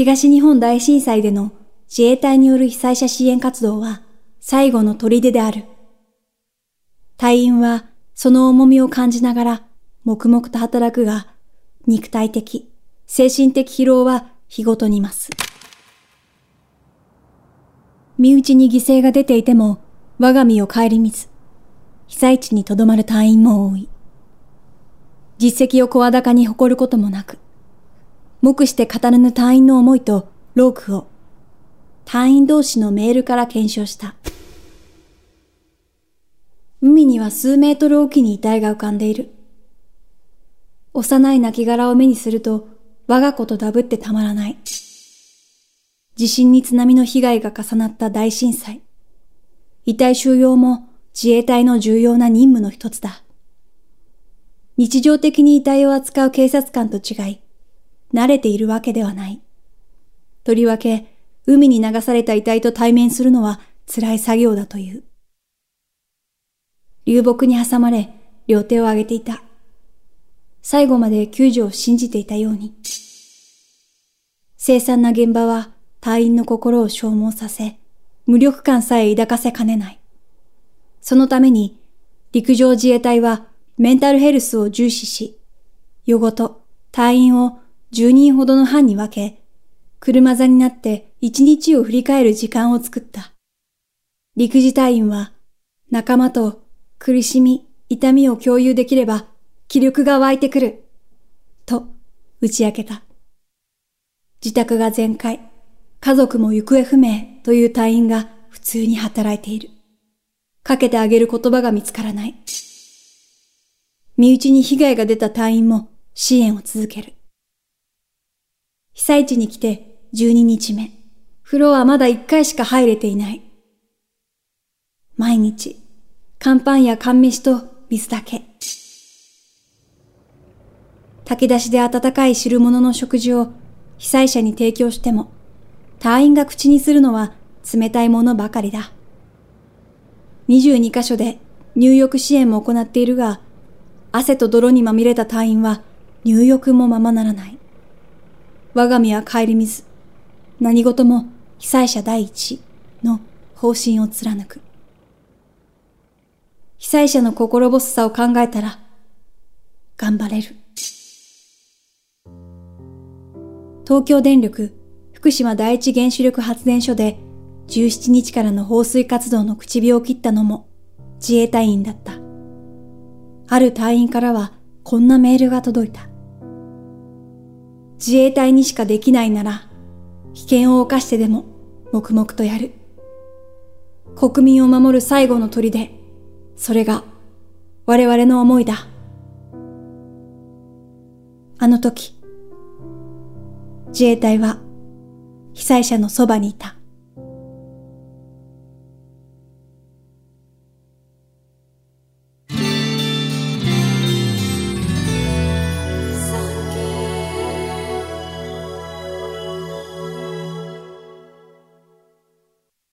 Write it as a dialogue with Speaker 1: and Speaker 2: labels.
Speaker 1: 東日本大震災での自衛隊による被災者支援活動は最後の砦である。隊員はその重みを感じながら黙々と働くが、肉体的、精神的疲労は日ごとに増す。身内に犠牲が出ていても我が身を顧みず、被災地に留まる隊員も多い。実績を声高に誇ることもなく、目して語らぬ隊員の思いとロークを隊員同士のメールから検証した。海には数メートル沖に遺体が浮かんでいる。幼い亡骸を目にすると我が子とダブってたまらない。地震に津波の被害が重なった大震災。遺体収容も自衛隊の重要な任務の一つだ。日常的に遺体を扱う警察官と違い、慣れているわけではない。とりわけ、海に流された遺体と対面するのは辛い作業だという。流木に挟まれ、両手を上げていた。最後まで救助を信じていたように。凄惨な現場は隊員の心を消耗させ、無力感さえ抱かせかねない。そのために、陸上自衛隊はメンタルヘルスを重視し、夜ごと隊員を10人ほどの班に分け、車座になって一日を振り返る時間を作った。陸自隊員は仲間と苦しみ、痛みを共有できれば気力が湧いてくる。と打ち明けた。自宅が全開、家族も行方不明という隊員が普通に働いている。かけてあげる言葉が見つからない。身内に被害が出た隊員も支援を続ける。被災地に来て12日目。風呂はまだ1回しか入れていない。毎日、乾パンや乾飯と水だけ。炊き出しで温かい汁物の食事を被災者に提供しても、隊員が口にするのは冷たいものばかりだ。22カ所で入浴支援も行っているが、汗と泥にまみれた隊員は入浴もままならない。我が身は顧みず、何事も被災者第一の方針を貫く。被災者の心細さを考えたら、頑張れる。東京電力福島第一原子力発電所で17日からの放水活動の口火を切ったのも自衛隊員だった。ある隊員からはこんなメールが届いた。自衛隊にしかできないなら危険を犯してでも黙々とやる。国民を守る最後の砦、それが我々の思いだ。あの時、自衛隊は被災者のそばにいた。